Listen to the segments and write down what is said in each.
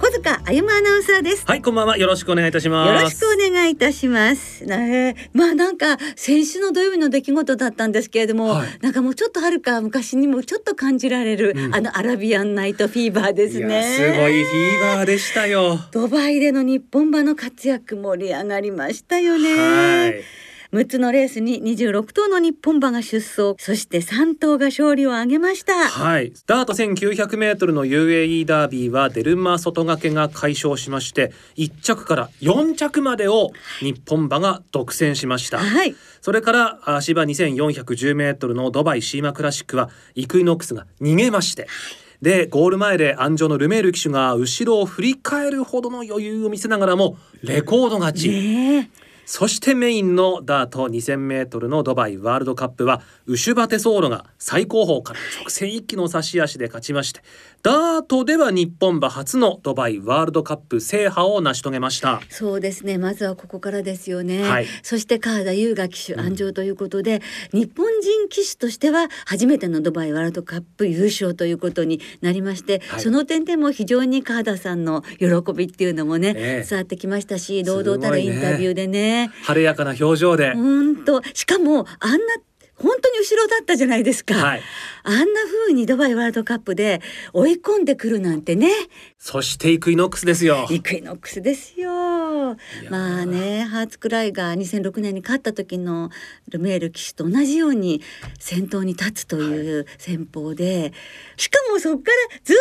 小塚歩アナウンサーですはい、こんばんは。よろしくお願いいたします。よろしくお願いいたします。ねえまあなんか先週の土曜日の出来事だったんですけれども、はいなんかもうちょっとはるか昔にもちょっと感じられる、うんあのアラビアンナイトフィーバーですね。すごいフィーバーでしたよ。ドバイでの日本馬の活躍盛り上がりましたよね。はい。6つのレースに26頭の日本馬が出走そして3頭が勝利を挙げましたはい。ダート1900メートルの UAE ダービーはデルマ外掛けが快勝しまして、1着から4着までを日本馬が独占しました。はいそれからあ芝2410メートルのドバイシーマクラシックはイクイノックスが逃げまして。でゴール前で安城のルメール騎手が後ろを振り返るほどの余裕を見せながらもレコード勝ち、ねえそしてメインのダート2000メートルのドバイワールドカップはウシュバテソーロが最高峰から直線一気の差し足で勝ちましてダートでは日本馬初のドバイワールドカップ制覇を成し遂げました。そうですね。まずはここからですよね、はい。そして川田優雅騎手安城ということで、日本人騎手としては初めてのドバイワールドカップ優勝ということになりまして、はい。その点でも非常に川田さんの喜びっていうのもね、ええ。伝わってきましたし堂々たるインタビューでね晴れやかな表情で、本当。しかもあんな本当に後ろだったじゃないですか、はい、あんな風にドバイワールドカップで追い込んでくるなんてね。そしてイクイノックスですよ。イクイノックスですよ。まあねハーツクライが2006年に勝った時のルメール騎手と同じように先頭に立つという戦法で、しかもそこからずっ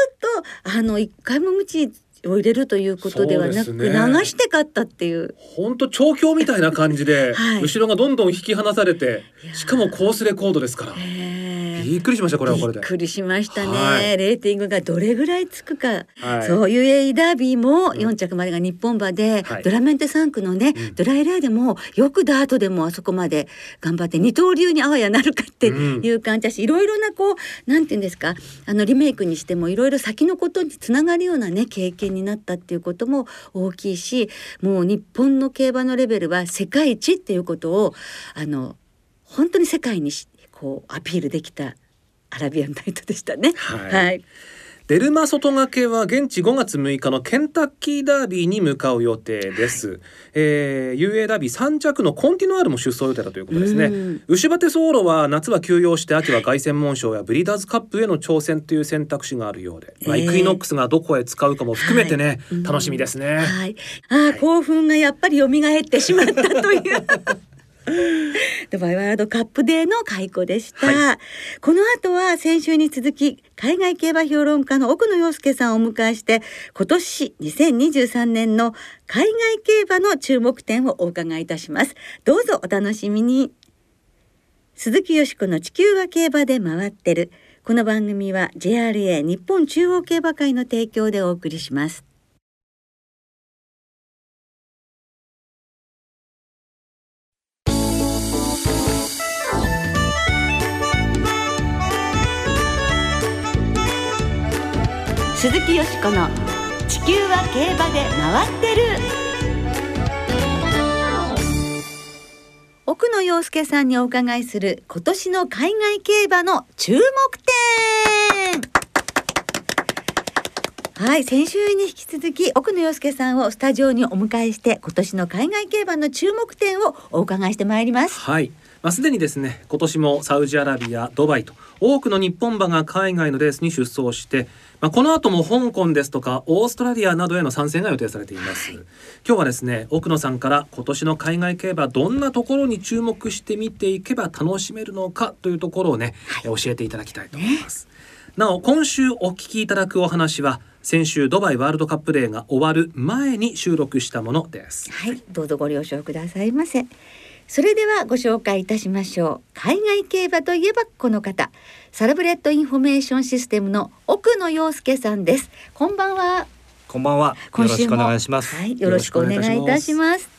とあの一回も無知を入れるということではなく、ね。流して勝ったっていう。本当調教みたいな感じで、はい。後ろがどんどん引き離されてしかもコースレコードですから。ええびっくりしましたこれはこれで。びっ。くりしましたね、はい。レーティングがどれぐらいつくか、はい。そういう UAE ダービーも4着までが日本馬で、はい。ドラメンテ3区のね、うん。ドライレーでもよくダートでもあそこまで頑張って二刀流にあわやなるかっていう感じだし、いろいろなこうなんていうんですかあのリメイクにしてもいろいろ先のことにつながるようなね経験になったっていうことも大きいしもう日本の競馬のレベルは世界一っていうことをあの本当に世界にしこうアピールできたアラビアンナイトでしたね。はいはいデルマ外掛けは現地5月6日のケンタッキーダービーに向かう予定です。えー、UA ダービー3着のコンティノアールも出走予定だということですねうん。ウシュバテソーロは夏は休養して秋は凱旋門賞やブリーダーズカップへの挑戦という選択肢があるようで、まあ、えーイクイノックスがどこへ使うかも含めてね、はい楽しみですね。はい、あー、興奮がやっぱり蘇ってしまったという。ドバイワールドカップデーの開講でした、はこの後は先週に続き海外競馬評論家の奥野陽介さんをお迎えして今年2023年の海外競馬の注目点をお伺いいたします。どうぞお楽しみに。鈴木よしこの地球は競馬で回ってる。この番組は JRA 日本中央競馬会の提供でお送りします鈴木よしこの地球は競馬で回ってる。奥野陽介さんにお伺いする今年の海外競馬の注目点。はい先週に引き続き奥野陽介さんをスタジオにお迎えして今年の海外競馬の注目点をお伺いしてまいります。はい、まあ、すでにですね今年もサウジアラビアドバイと多くの日本馬が海外のレースに出走して、まあ、この後も香港ですとかオーストラリアなどへの参戦が予定されています、今日はですね奥野さんから今年の海外競馬どんなところに注目して見ていけば楽しめるのかというところをね、教えていただきたいと思います、なお今週お聞きいただくお話は先週ドバイワールドカップデーが終わる前に収録したものです。はい。どうぞご了承くださいませそれではご紹介いたしましょう海外競馬といえばこの方サラブレッドインフォメーションシステムの奥野陽介さんですこんばんはこんばんは。よろしくお願いします。はい、よろしくお願いいたします。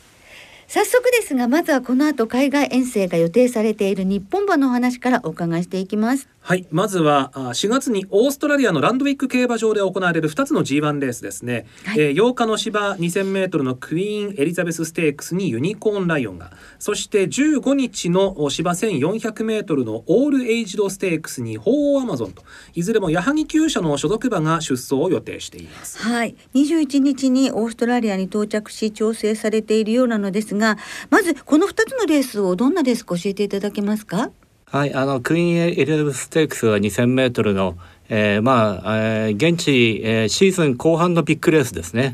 早速ですがまずはこの後海外遠征が予定されている日本馬の話からお伺いしていきますはいまずは4月にオーストラリアのランドウィック競馬場で行われる2つの G1 レースですね、はい、えー、8日の芝 2000m のクイーンエリザベスステークスにユニコーンライオンがそして15日の芝 1400m のオールエイジドステークスに鳳凰アマゾンといずれも矢作厩舎の所属馬が出走を予定しています。はい。21日にオーストラリアに到着し調整されているようなのですがまずこの2つのレースをどんなレースか教えていただけますか？はいあのクイーンエリザベスステークスは2000メートルの、えー、まあ、えー、現地、えー、シーズン後半のビッグレースですね。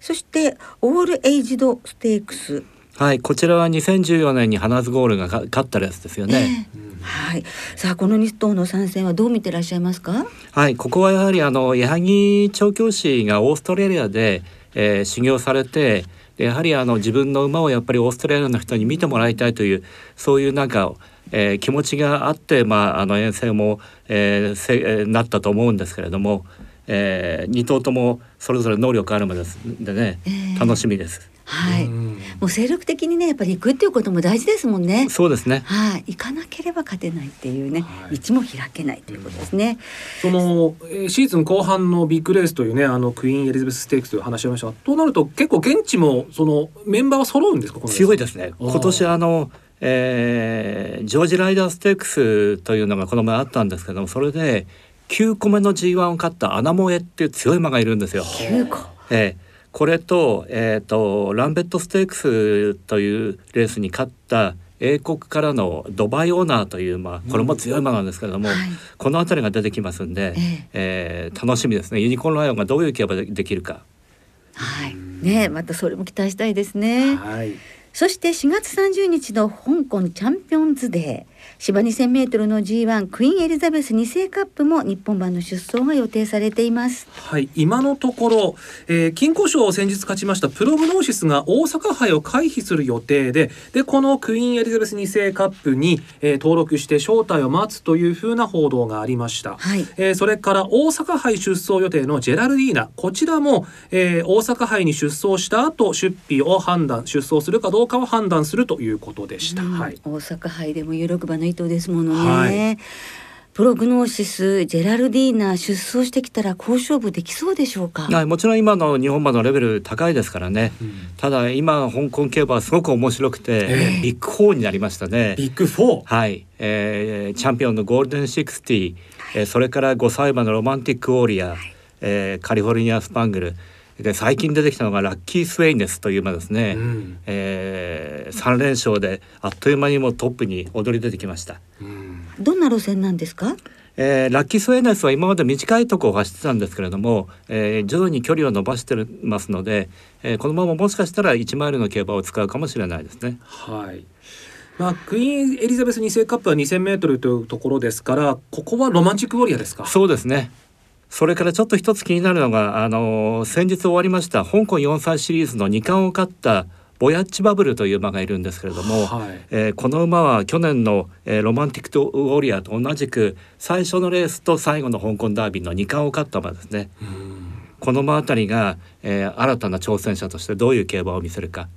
そしてオールエイジドステークスはいこちらは2014年にハナズゴールが勝ったレースですよね。えーはい。さあこの2頭の参戦はどう見てらっしゃいますか？はい、ここはやはりあの矢作調教師がオーストラリアで、えー、修行されて、やはりあの自分の馬をやっぱりオーストラリアの人に見てもらいたいというそういうなんか、えー、気持ちがあって、まあ、あの遠征も、えー、せなったと思うんですけれども、えー、2頭ともそれぞれ能力あるまでですでね、えー、楽しみです。はい、もう精力的にねやっぱり行くっていうことも大事ですもんね。そうですね。はい、行かなければ勝てないっていうね、はい、道も開けないということですね。そのシーズン後半のビッグレースというねあのクイーンエリザベスステークスという話しました。となると結構現地もそのメンバーは揃うんですか。強いですね。今年あの。えー、ジョージ・ライダーステークスというのがこの前あったんですけどもそれで9個目の G1 を勝ったアナモエっていう強い馬がいるんですよ。9個、えーこれと,、えーと、ランベットステークスというレースに勝った英国からのドバイオーナーという、まあ、これも強い馬なんですけれども、うん。はい、この辺りが出てきますんで、えー、えー、楽しみですね。ユニコーンライオンがどういう競馬でできるか。はい、ねまたそれも期待したいですね。はいそして4月30日の香港チャンピオンズデー。芝 2000m の G1 クイーンエリザベス2世カップも日本版の出走が予定されています。はい今のところ、えー、金庫賞を先日勝ちましたプログノーシスが大阪杯を回避する予定ででこのクイーンエリザベス2世カップに、えー、登録して招待を待つというふうな報道がありました、はい、えー、それから大阪杯出走予定のジェラルディーナこちらも、えー、大阪杯に出走した後出費を判断出走するかどうかを判断するということでした、はい、大阪杯でも有力馬の一頭ですものね。はい、プログノーシスジェラルディーナ出走してきたら好勝負できそうでしょうか？はい、もちろん今の日本馬のレベル高いですからね。うん、ただ今香港競馬はすごく面白くて、えー、ビッグフォーになりましたね。ビッグフォー？はい、えー、チャンピオンのゴールデンシックスティ、えー、それから5歳馬のロマンティックウォーリア、はい、えー、カリフォルニアスパングル。で最近出てきたのがラッキースウェイネスという馬ですね、うん、えー、3連勝であっという間にもトップに躍り出てきました、うん、どんな路線なんですか？えー、ラッキースウェイネスは今まで短いとこを走ってたんですけれども、えー、徐々に距離を伸ばしてますので、えー、このままもしかしたら1マイルの競馬を使うかもしれないですね。はい。まあ、クイーンエリザベス2世カップは2000メートルというところですからここはロマンチックウォリアですか？そうですねそれからちょっと一つ気になるのがあの先日終わりました香港4歳シリーズの2冠を勝ったボヤッチバブルという馬がいるんですけれども、はい、えー、この馬は去年の、えー、ロマンティックウォリアーと同じく最初のレースと最後の香港ダービーの2冠を勝った馬ですね。この馬あたりが、えー、新たな挑戦者としてどういう競馬を見せるか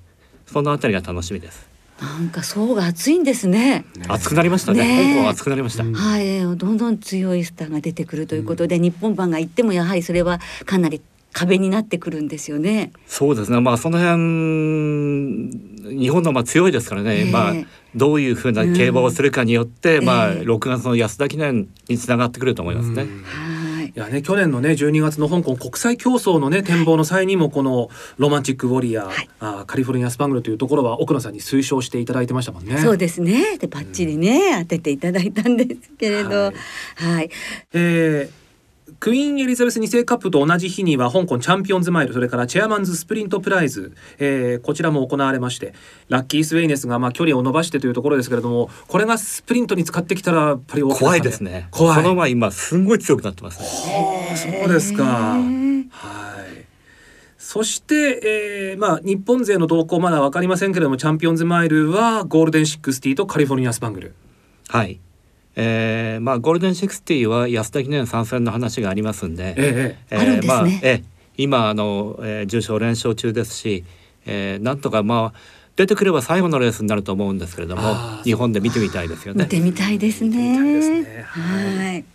そのあたりが楽しみです。なんか層が厚いんですね。熱くなりましたね。香港熱くなりました。はい、どんどん強いスターが出てくるということで、うん、日本版が行ってもやはりそれはかなり壁になってくるんですよね。そうですね。まあその辺日本のまあ強いですからね。えー、まあどういうふうな競馬をするかによって、うん、まあ6月の安田記念につながってくると思いますね。はいいやね去年のね12月の香港国際競争のね展望の際にもこのロマンチックウォリアー、はい、あカリフォルニアスパングルというところは奥野さんに推奨していただいてましたもんね。そうですね。でバッチリね、うん、当てていただいたんですけれど、はい、はい、えークイーンエリザベス2世カップと同じ日には香港チャンピオンズマイルそれからチェアマンズスプリントプライズ、えー、こちらも行われましてラッキースウェイネスがまあ距離を伸ばしてというところですけれどもこれがスプリントに使ってきたらやっぱり怖いですね。怖い。この前今すんごい強くなってます、ね、そうですか。はい。そして、えー、まあ日本勢の動向まだ分かりませんけれどもチャンピオンズマイルはゴールデンシックスティとカリフォルニアスパングル。はいえー、まあゴールデンシックスティは安田記念参戦の話がありますんで、えええー、あるんですね、まあ、え今あの、えー、重賞連勝中ですし、えー、なんとかまあ出てくれば最後のレースになると思うんですけれども日本で見てみたいですよね。見てみたいですね。ねはい。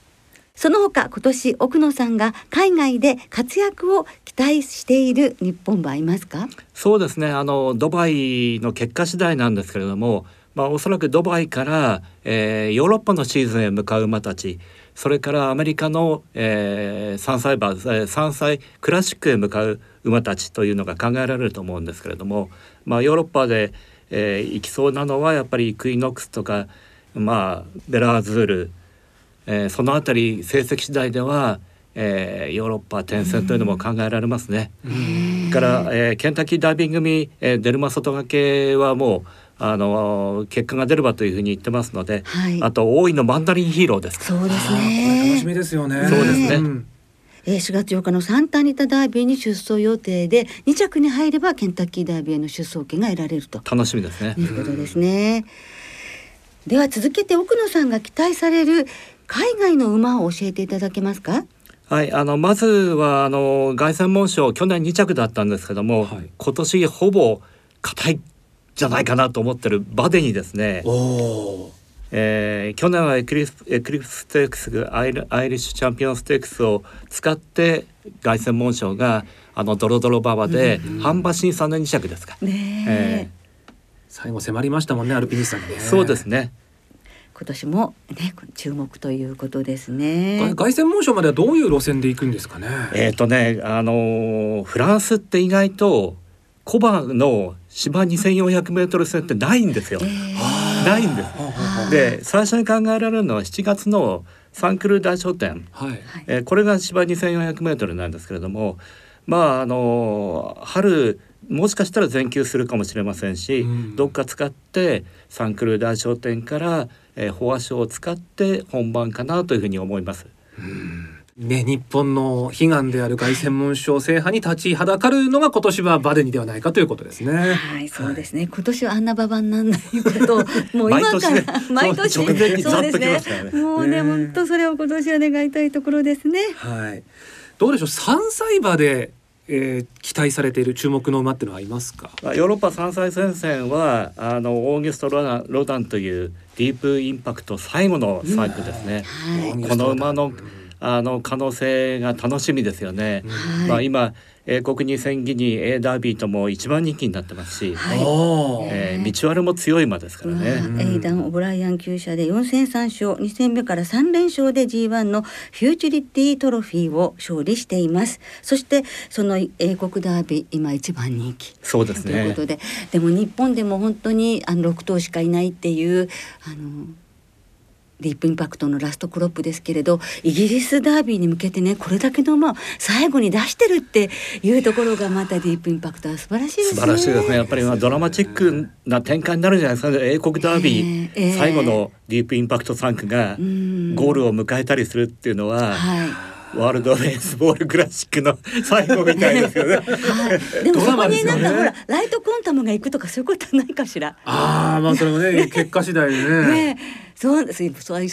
その他今年奥野さんが海外で活躍を期待している日本馬いますか？そうですねあのドバイの結果次第なんですけれどもまあおそらくドバイから、えー、ヨーロッパのシーズンへ向かう馬たちそれからアメリカの、えー、3歳馬3歳クラシックへ向かう馬たちというのが考えられると思うんですけれども、まあ、ヨーロッパで、えー、行きそうなのはやっぱりクイノックスとか、まあ、ベラーズール、えー、その辺り成績次第では、えー、ヨーロッパ転戦というのも考えられますね。から、えー、ケンタッキーダイビング組、えー、デルマ外掛けはもうあの結果が出ればというふうに言ってますので、はい、あと大井のマンダリンヒーローです。そうですね。楽しみですよね。そうですね、うん。えー、4月8日のサンタアニタダービーに出走予定で2着に入ればケンタッキーダービーへの出走権が得られると。楽しみですね。いうことですね、うん、では続けて奥野さんが期待される海外の馬を教えていただけますか？はい、あのまずはあの凱旋門賞去年2着だったんですけども、はい、今年ほぼ硬いじゃないかなと思ってるバデにですねえー、去年はエクリスエクリプステークスアイルアイリッシュチャンピオンステークスを使って凱旋門賞があのドロドロ馬場で、うん、半馬審査の2着ですか。ねえー、最後迫りましたもんねアルピニスタにね。そうですね。今年もね注目ということですね。凱旋門賞まではどういう路線で行くんですかね。えっ、ー、とねあのフランスって意外とコバの芝2400メートル線ってないんですよ。えー、ないんです。で最初に考えられるのは7月のサンクル大商店、はい、えー、これが芝2400メートルなんですけれども、まああの春もしかしたら全休するかもしれませんし、うん、どっか使ってサンクル大商店から、えー、フォア賞を使って本番かなというふうに思います。うんね、日本の悲願である凱旋門賞制覇に立ちはだかるのが今年はバデニではないかということですね。はい、そうですね。はい、今年はあんな馬場になんないこと もう今から毎年そうですね。もうね、本当それを今年は願いたいところですね。はい。どうでしょう？三歳馬でえー、期待されている注目の馬っていうのはありますか？ヨーロッパ三歳戦線はあのオーギュストロダンロダンというディープインパクト最後のサイクですね。うんはい、この馬の、あの可能性が楽しみですよね。はい、まあ今英国に戦技に A ダービーとも一番人気になってますし、はい、えー、道悪も強い馬ですからね。エイダン・オブライアン厩舎で4戦3勝2戦目から3連勝で G1 のフューチュリティトロフィーを勝利しています。そしてその英国ダービー今一番人気そうですね。ということででも日本でも本当にあの6頭しかいないっていうあのディープインパクトのラストクロップですけれどイギリスダービーに向けてねこれだけの馬を最後に出してるっていうところがまたディープインパクトは素晴らしいですね。素晴らしいですねやっぱりドラマチックな展開になるんじゃないですか、ね、英国ダービー、えーえー、最後のディープインパクト3区がゴールを迎えたりするっていうのは。はいワールドベースボールクラシックの 最後みたいですよね。はい、でもそこになんか、ほらライトコンタムが行くとかそういうことはないかしら。ああまあそれもね結果次第でね。ねそうそう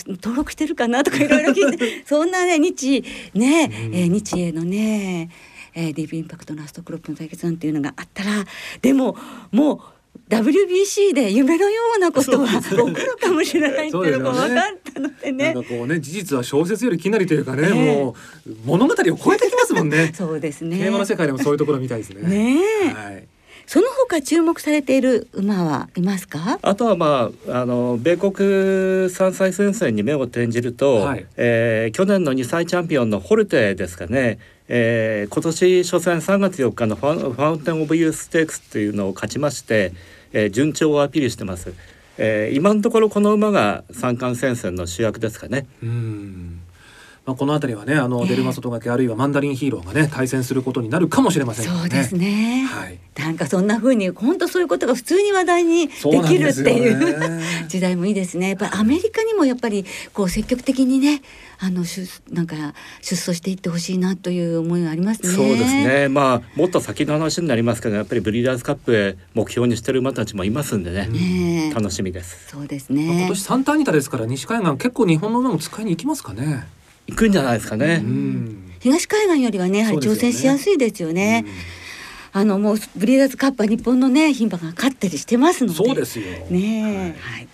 登録してるかなとかいろいろ聞いて そんなね日ね、うん、えー、日英のね、えー、ディープインパクトのラストクロップの対決なんていうのがあったらでももう WBC で夢のようなことは起こるかもしれないっていうのが分かったのでね。なんかこうね事実は小説よりきなりというかね、えー、もう物語を超えてきますもんね。そうですね。テーマの世界でもそういうところみたいですね。ねはい。その他注目されている馬はいますか？あとはまああの米国三歳戦線に目を転じると、はい、えー、去年の2歳チャンピオンのホルテですかね、えー、今年初戦3月4日のファファウンテン・オブ・ユーステークスというのを勝ちまして、えー、順調をアピールしてます。えー、今のところこの馬が三冠戦線の主役ですかね。うんまあ、この辺りはねあの、デルマ外掛けあるいはマンダリンヒーローがね対戦することになるかもしれません、ね、そうですね、はい、なんかそんな風に本当そういうことが普通に話題にできるっていう、ね、時代もいいですねやっぱりアメリカにもやっぱりこう積極的にねあの出なんか出走していってほしいなという思いがありますね。そうですね。まあもっと先の話になりますけど、やっぱりブリーダーズカップへ目標にしてる馬たちもいますんでね。ね楽しみです。そうですね。今年サンタアニタですから西海岸結構日本の馬も使いに行きますかね。行くんじゃないですかね。東海岸よりはねやはり挑戦しやすいですよね。あのもうブリーダーズカップは日本のね牝馬が勝ったりしてますので。そうですよ。ねはい、はい。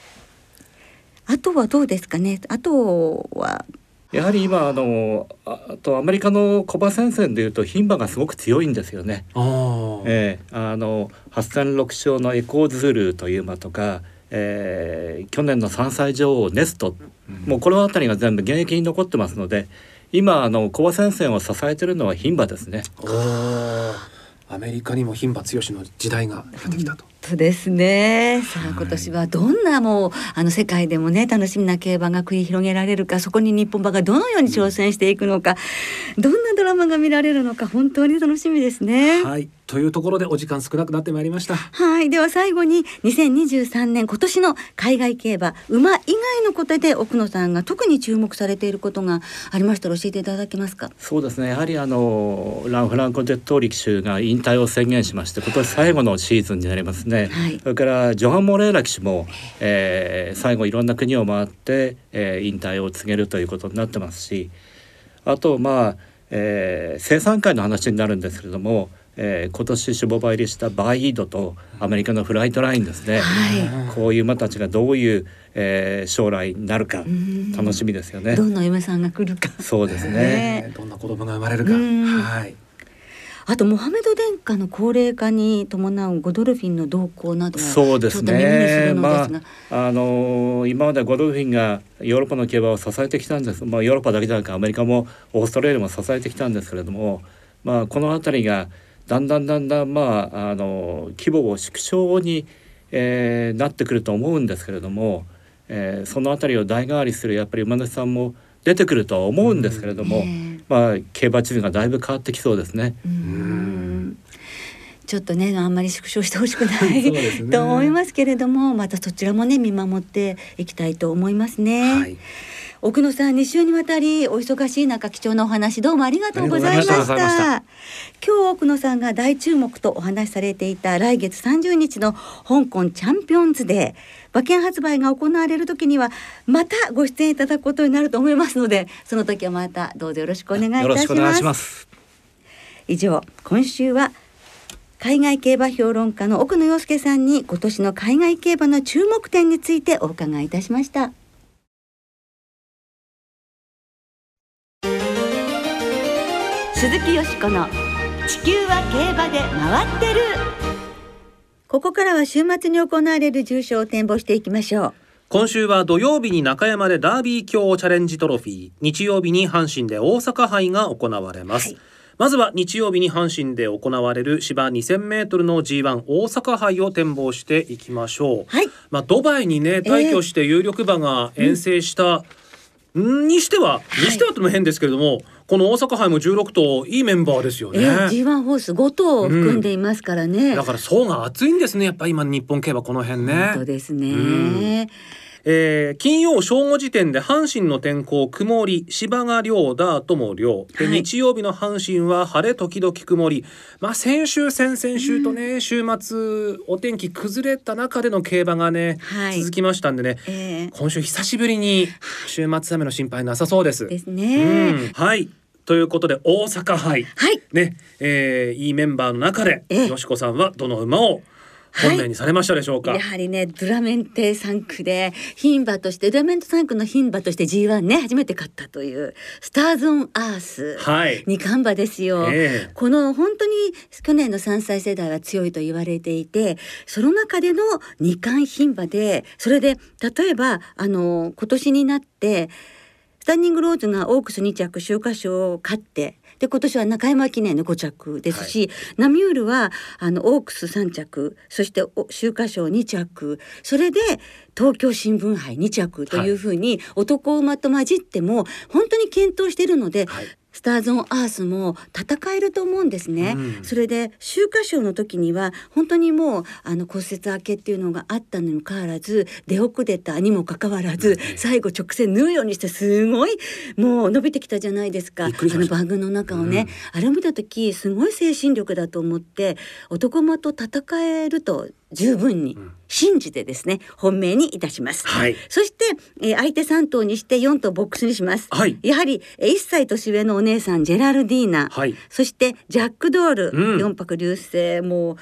あとはどうですかね。あとはやはり今あのあとアメリカのコバ戦線でいうと牝馬がすごく強いんですよね。あえー、あの8戦6勝のエコーズルという馬とか、えー、去年の3歳女王ネスト、うん、もうこの辺りが全部現役に残ってますので今あのコバ戦線を支えてるのは牝馬ですね。アメリカにも牝馬強しの時代がやってきたと。そうですね。さあ今年はどんなもうあの世界でもね楽しみな競馬が繰り広げられるか、そこに日本馬がどのように挑戦していくのか、どんなドラマが見られるのか本当に楽しみですね。はい。というところでお時間少なくなってまいりましたはいでは最後に2023年今年の海外競馬馬以外のことで奥野さんが特に注目されていることがありましたら教えていただけますか？そうですねやはりあのランフランコ・デットー力士が引退を宣言しまして今年最後のシーズンになりますね、はい、それからジョハン・モレーラ騎手も、えー、最後いろんな国を回って、えー、引退を告げるということになってますしあとまあ、えー、生産会の話になるんですけれどもえー、今年種母馬入りしたバイードとアメリカのフライトラインですね、はい、こういう馬たちがどういう、えー、将来になるか楽しみですよね。どんな嫁さんが来るか。そうですね、どんな子供が生まれるか。はいあとモハメド殿下の高齢化に伴うゴドルフィンの動向などはそうですね。まああのー、今までゴドルフィンがヨーロッパの競馬を支えてきたんです。まあヨーロッパだけじゃなくアメリカもオーストラリアも支えてきたんですけれども、まあこの辺りがだんだんだんだんまああの規模を縮小に、えー、なってくると思うんですけれども、えー、その辺りを代替わりするやっぱり馬主さんも出てくるとは思うんですけれども、うん、まあ競馬地図がだいぶ変わってきそうですね。ちょっとねあんまり縮小してほしくない ね、と思いますけれどもまたそちらもね見守っていきたいと思いますね。はい。奥野さん2週にわたりお忙しい中貴重なお話どうもありがとうございました。今日奥野さんが大注目とお話しされていた来月30日の香港チャンピオンズで馬券発売が行われる時にはまたご出演いただくことになると思いますのでその時はまたどうぞよろしくお願いいたします。以上今週は海外競馬評論家の奥野洋介さんに今年の海外競馬の注目点についてお伺いいたしました。鈴木よしこの地球は競馬で回ってるここからは週末に行われる重賞を展望していきましょう。今週は土曜日に中山でダービー強チャレンジトロフィー日曜日に阪神で大阪杯が行われます、はい。まずは日曜日に阪神で行われる芝2000メートルの G1 大阪杯を展望していきましょう。はい、まあドバイにね退去して有力馬が遠征した、えー、にしては、にしてはとも変ですけれども、この大阪杯も16頭いいメンバーですよね。えー、G1 ホース5頭含んでいますからね、うん、だから層が厚いんですねやっぱ今日本競馬この辺ね。本当ですね。うんえー、金曜正午時点で阪神の天候曇り芝が涼ダートも涼で、はい、日曜日の阪神は晴れ時々曇り。まあ先週先々週とね、うん、週末お天気崩れた中での競馬がね、はい、続きましたんでね、えー、今週久しぶりに週末雨の心配なさそうです。ですね。うん、はい。ということで大阪杯、はい、ね、えー、いいメンバーの中で、よしこさんはどの馬を本命にされましたでしょうか、はい、やはりねドラメンテ3区で牝馬としてドラメンテ3区の牝馬として G1 ね初めて勝ったというスターズ・オン・アース、はい、二冠馬ですよ、えー、この本当に去年の3歳世代は強いと言われていてその中での二冠牝馬でそれで例えばあの今年になってスタンディングローズがオークス2着秋華賞を勝ってで今年は中山記念の5着ですし、はい、ナミュールはあのオークス3着そして秋華賞2着それで東京新聞杯2着というふうに男馬と混じっても本当に検討しているので、はい、スターズ・オン・アースも戦えると思うんですね、うん、それで秋華賞の時には本当にもうあの骨折明けっていうのがあったにもかかわらず出遅れたにもかかわらず、最後直線縫うようにしてすごいもう伸びてきたじゃないですかあの番組の中をね、うん、あれを見た時すごい精神力だと思って男馬と戦えると十分に信じてですね、本命にいたします。はい、そして、えー、相手3頭にして4頭ボックスにします。はい、やはり、えー、1歳年上のお姉さんジェラルディーナ、はい、そしてジャックドール、うん、4泊流星。もう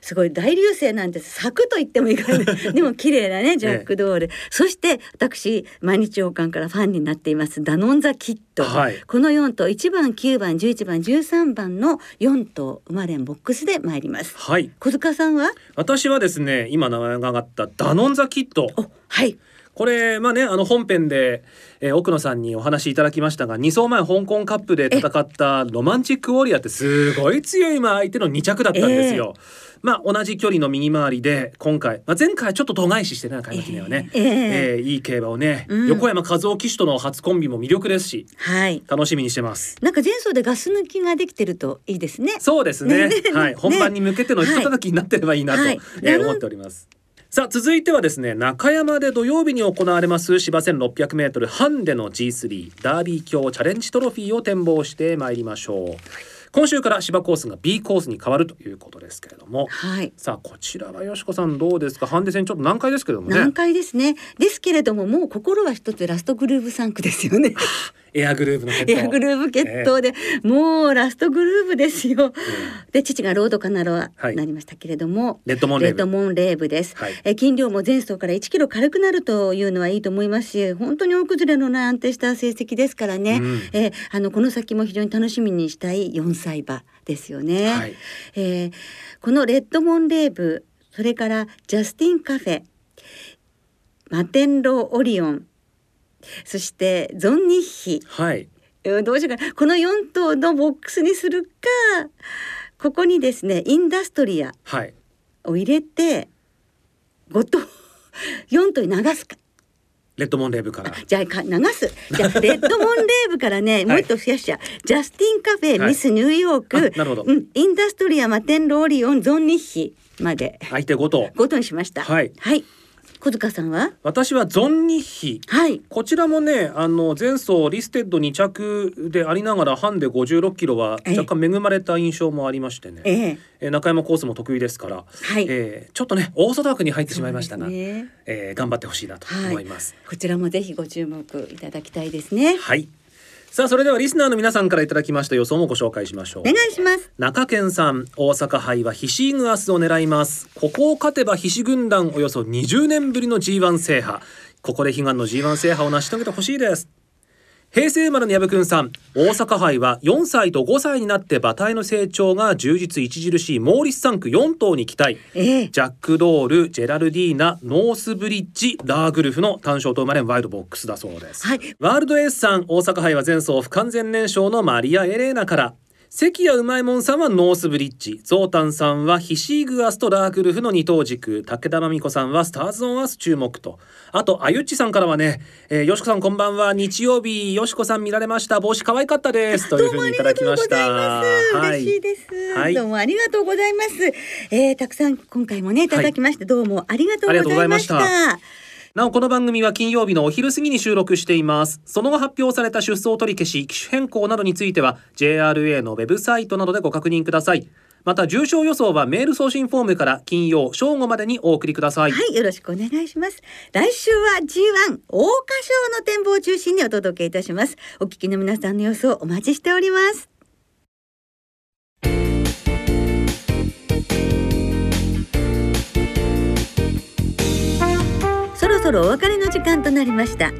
すごい大流星なんて咲くと言ってもいいからね でも綺麗なねジャックドール、ええ、そして私毎日王冠からファンになっています。ダノンザキット、はい、この4頭1番9番11番13番の4頭生まれんボックスで参ります。はい。小塚さんは？私はですね今名前が挙がったダノンザキットはいこれまあねあの本編で、えー、奥野さんにお話しいただきましたが2走前香港カップで戦ったロマンチックウォリアーってすごい強い相手の2着だったんですよ。えーまあ、同じ距離の右回りで今回、まあ、前回ちょっと度外視してね開幕記念はね、えー、えー、いい競馬をね、うん、横山和夫騎手との初コンビも魅力ですし、はい、楽しみにしてます。なんか前走でガス抜きができてるといいですね。そうですね、ね、はい、本番に向けてのひと叩きになってればいいなと、はい、えー、思っておりますさあ続いてはですね中山で土曜日に行われます芝 1600m ハンデの G3 ダービー卿チャレンジトロフィーを展望してまいりましょう。今週から芝コースが B コースに変わるということですけれども、はい、さあこちらはよしこさんどうですか？ハンデ戦ちょっと難解ですけどもね。難解ですね。ですけれどももう心は一つラストグルーヴ3区ですよね エアグルーヴのエアグルーヴ決闘で、えー、もうラストグルーヴですよ、で父がロードカナロはなりましたけれども、はい、レッドモンレーブ。モンレーブです、はい、え筋量も前走から1キロ軽くなるというのはいいと思いますし本当に大崩れのない安定した成績ですからね、うん、えー、あのこの先も非常に楽しみにしたい4歳馬ですよね、はい、えー、このレッドモンレーブそれからジャスティンカフェマテンローオリオンそしてゾンニッヒ、はい、どうしようかこの4頭のボックスにするかここにですねインダストリアを入れて5頭4頭に流すか。レッドモンレーブから。じゃあ流す。じゃあ レッドモンレーブからね、もう一頭増やしちゃう。ジャスティンカフェ、はい、ミスニューヨーク、なるほど。うん、インダストリア、マテンローリオン、ゾンニッヒまで。相手5頭。5頭にしました。はい。はい。小塚さんは？私はゾンニッヒ、はい、こちらもねあの前走リステッド2着でありながらハンデ56キロは若干恵まれた印象もありましてね、ええ。中山コースも得意ですから、はい。えー、ちょっとねオーソドックに入ってしまいましたが、ね。えー、頑張ってほしいなと思います、はい、こちらもぜひご注目いただきたいですね。はいさあそれではリスナーの皆さんからいただきました予想もご紹介しましょう。お願いします。中堅さん大阪杯はヒシーグアスを狙います。ここを勝てばヒシ軍団およそ20年ぶりの G1 制覇。ここで悲願の G1 制覇を成し遂げてほしいです平成生まれの矢部くんさん。大阪杯は4歳と5歳になって馬体の成長が充実著しいモーリス産駒4頭に期待、えー、ジャックドールジェラルディーナノースブリッジラーグルフの単勝と馬連ワイドボックスだそうです、はい、ワールドエースさん大阪杯は前走不完全燃焼のマリアエレーナから関谷うまいもんさんはノースブリッジゾータンさんはヒシイグアスとラーグルフの二頭軸武田真美子さんはスターズオンアース注目と。あとあゆっちさんからはね、えー、よしこさんこんばんは日曜日よしこさん見られました。帽子可愛かったです。というふうにいただきました。はい、嬉しいです、はい、どうもありがとうございます、えー、たくさん今回もねい。ただきまして、はい、どうもありがとうございましたなおこの番組は金曜日のお昼過ぎに収録しています。その後発表された出走取り消し機種変更などについては JRA のウェブサイトなどでご確認ください。また重症予想はメール送信フォームから金曜正午までにお送りください。はいよろしくお願いします。来週は G1 桜花賞の展望を中心にお届けいたします。お聞きの皆さんの予想お待ちしております。そろお別れの時間となりました。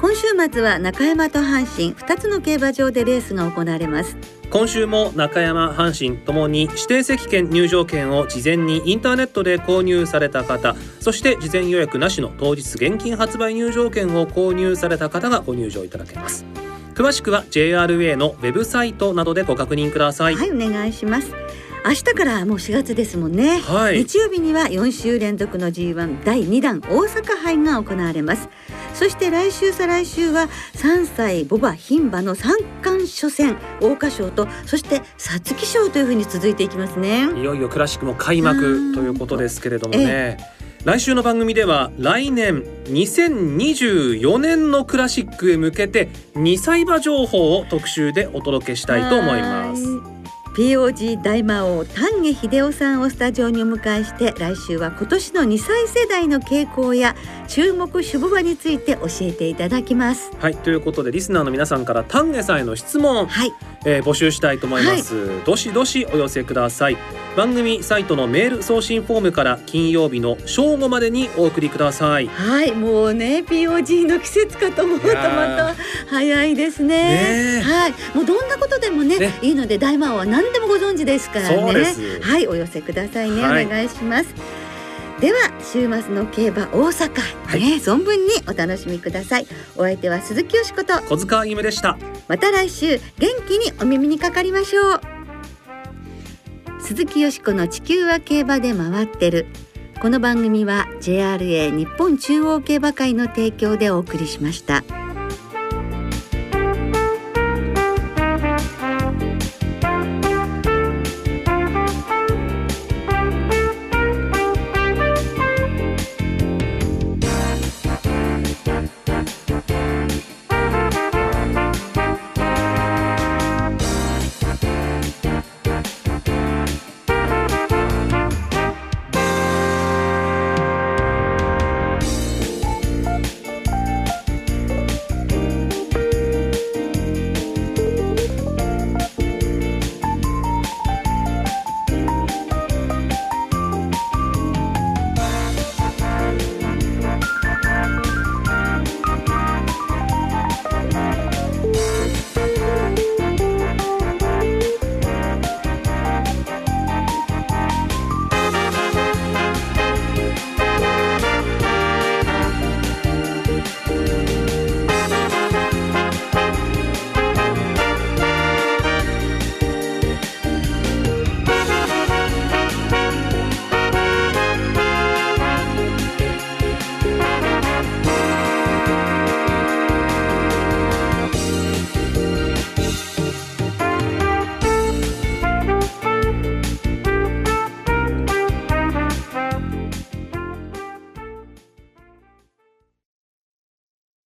今週末は中山と阪神2つの競馬場でレースが行われます。今週も中山阪神ともに指定席券入場券を事前にインターネットで購入された方そして事前予約なしの当日現金発売入場券を購入された方がご入場いただけます。詳しくは JRA のウェブサイトなどでご確認ください。はいお願いします明日からもう4月ですもんね、はい、日曜日には4週連続の G1 第2弾大阪杯が行われます。そして来週再来週は3歳ボバ牝馬の三冠初戦桜花賞とそして皐月賞というふうに続いていきますね。いよいよクラシックも開幕ということですけれどもね、来週の番組では来年2024年のクラシックへ向けて2歳馬情報を特集でお届けしたいと思います POG 大魔王丹下秀夫さんをスタジオにお迎えして来週は今年の2歳世代の傾向や注目守護場について教えていただきます。はいということでリスナーの皆さんから丹下さんへの質問、はい。えー、募集したいと思います、はい、どしどしお寄せください。番組サイトのメール送信フォームから金曜日の正午までにお送りください。はいもうね POG の季節かと思うとまた早いですね。はい。もうどんなことでもね、ね、いいので大魔王は何でもご存知ですからね。はいお寄せくださいね、はい、お願いします。では週末の競馬大阪、はい、ね存分にお楽しみください。お相手は鈴木よしこと。小塚あゆむでした。また来週元気にお耳にかかりましょう。鈴木よしこの地球は競馬で回ってる。この番組は JRA 日本中央競馬会の提供でお送りしました。